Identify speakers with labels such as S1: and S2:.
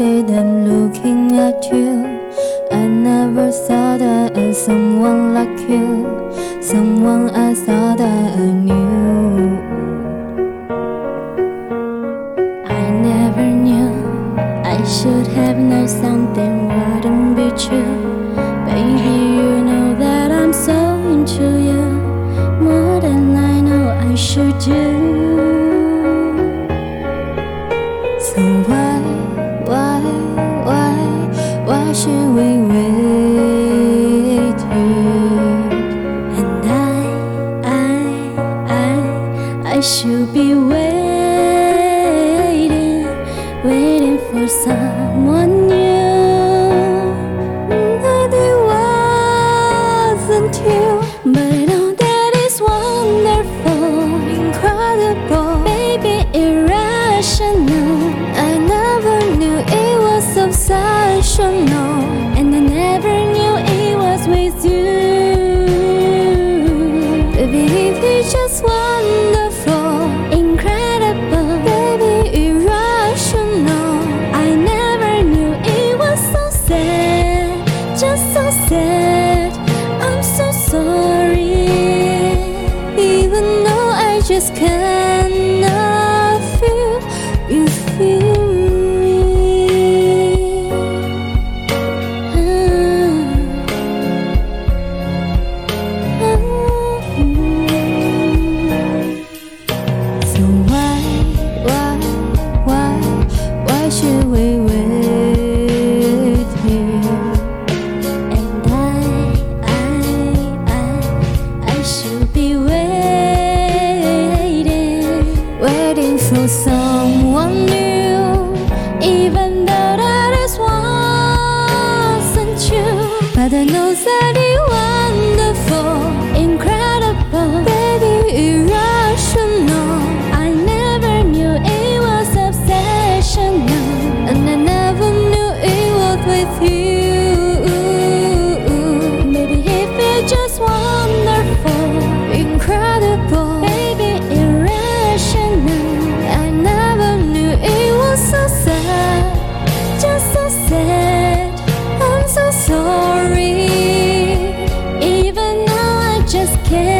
S1: stupid, looking at you. I never thought I had someone like you, someone I thought that I knew. I never knew I should have known something wouldn't be true. you. can one just
S2: can't